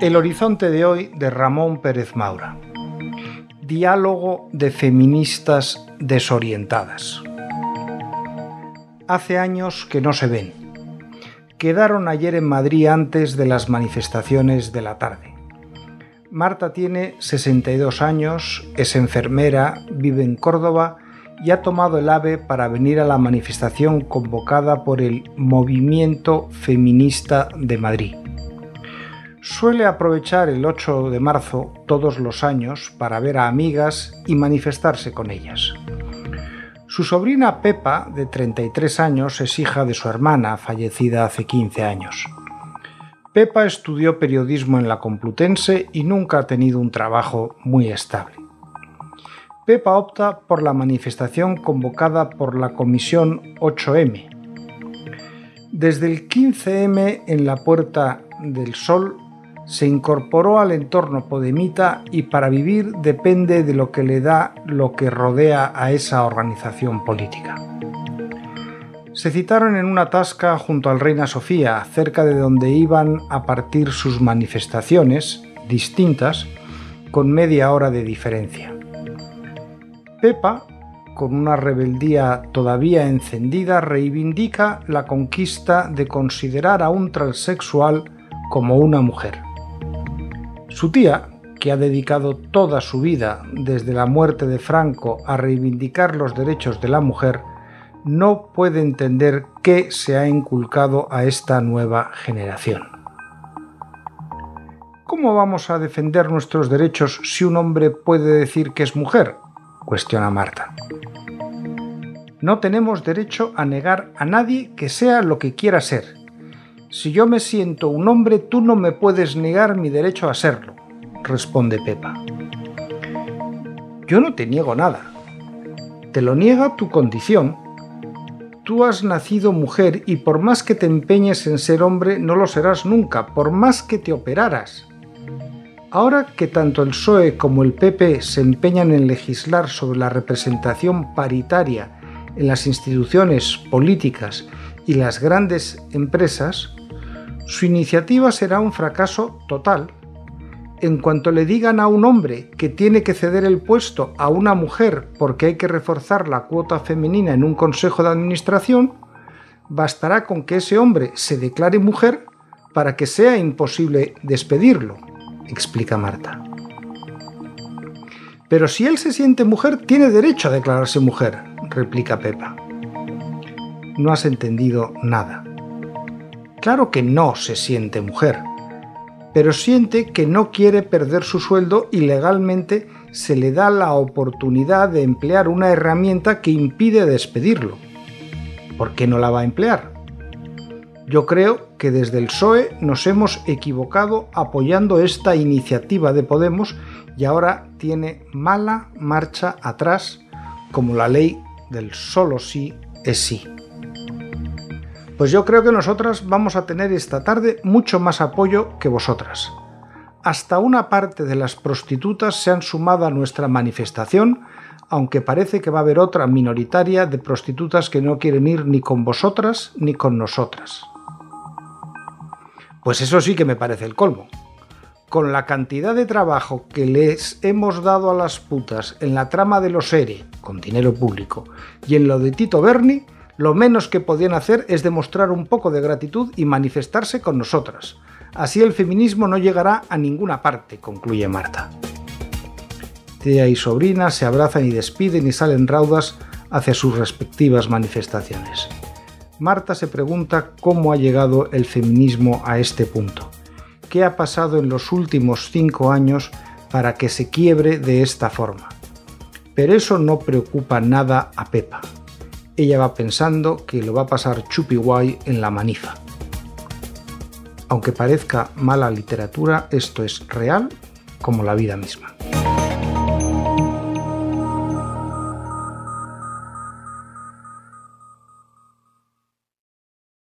El horizonte de hoy de Ramón Pérez Maura. Diálogo de feministas desorientadas. Hace años que no se ven. Quedaron ayer en Madrid antes de las manifestaciones de la tarde. Marta tiene 62 años, es enfermera, vive en Córdoba y ha tomado el AVE para venir a la manifestación convocada por el Movimiento Feminista de Madrid suele aprovechar el 8 de marzo todos los años para ver a amigas y manifestarse con ellas. Su sobrina Pepa, de 33 años, es hija de su hermana, fallecida hace 15 años. Pepa estudió periodismo en la Complutense y nunca ha tenido un trabajo muy estable. Pepa opta por la manifestación convocada por la Comisión 8M. Desde el 15M en la Puerta del Sol se incorporó al entorno podemita y para vivir depende de lo que le da lo que rodea a esa organización política. Se citaron en una tasca junto al Reina Sofía, cerca de donde iban a partir sus manifestaciones, distintas, con media hora de diferencia. Pepa, con una rebeldía todavía encendida, reivindica la conquista de considerar a un transexual como una mujer. Su tía, que ha dedicado toda su vida desde la muerte de Franco a reivindicar los derechos de la mujer, no puede entender qué se ha inculcado a esta nueva generación. ¿Cómo vamos a defender nuestros derechos si un hombre puede decir que es mujer? Cuestiona Marta. No tenemos derecho a negar a nadie que sea lo que quiera ser, si yo me siento un hombre, tú no me puedes negar mi derecho a serlo, responde Pepa. Yo no te niego nada. Te lo niega tu condición. Tú has nacido mujer y por más que te empeñes en ser hombre, no lo serás nunca, por más que te operaras. Ahora que tanto el PSOE como el PP se empeñan en legislar sobre la representación paritaria en las instituciones políticas y las grandes empresas, su iniciativa será un fracaso total. En cuanto le digan a un hombre que tiene que ceder el puesto a una mujer porque hay que reforzar la cuota femenina en un consejo de administración, bastará con que ese hombre se declare mujer para que sea imposible despedirlo, explica Marta. Pero si él se siente mujer, tiene derecho a declararse mujer, replica Pepa. No has entendido nada. Claro que no se siente mujer, pero siente que no quiere perder su sueldo y legalmente se le da la oportunidad de emplear una herramienta que impide despedirlo. ¿Por qué no la va a emplear? Yo creo que desde el PSOE nos hemos equivocado apoyando esta iniciativa de Podemos y ahora tiene mala marcha atrás como la ley del solo sí es sí. Pues yo creo que nosotras vamos a tener esta tarde mucho más apoyo que vosotras. Hasta una parte de las prostitutas se han sumado a nuestra manifestación, aunque parece que va a haber otra minoritaria de prostitutas que no quieren ir ni con vosotras ni con nosotras. Pues eso sí que me parece el colmo. Con la cantidad de trabajo que les hemos dado a las putas en la trama de los ERE, con dinero público, y en lo de Tito Berni, lo menos que podían hacer es demostrar un poco de gratitud y manifestarse con nosotras. Así el feminismo no llegará a ninguna parte, concluye Marta. Tía y sobrina se abrazan y despiden y salen raudas hacia sus respectivas manifestaciones. Marta se pregunta cómo ha llegado el feminismo a este punto. ¿Qué ha pasado en los últimos cinco años para que se quiebre de esta forma? Pero eso no preocupa nada a Pepa ella va pensando que lo va a pasar chupi guay en la manifa. Aunque parezca mala literatura, esto es real como la vida misma.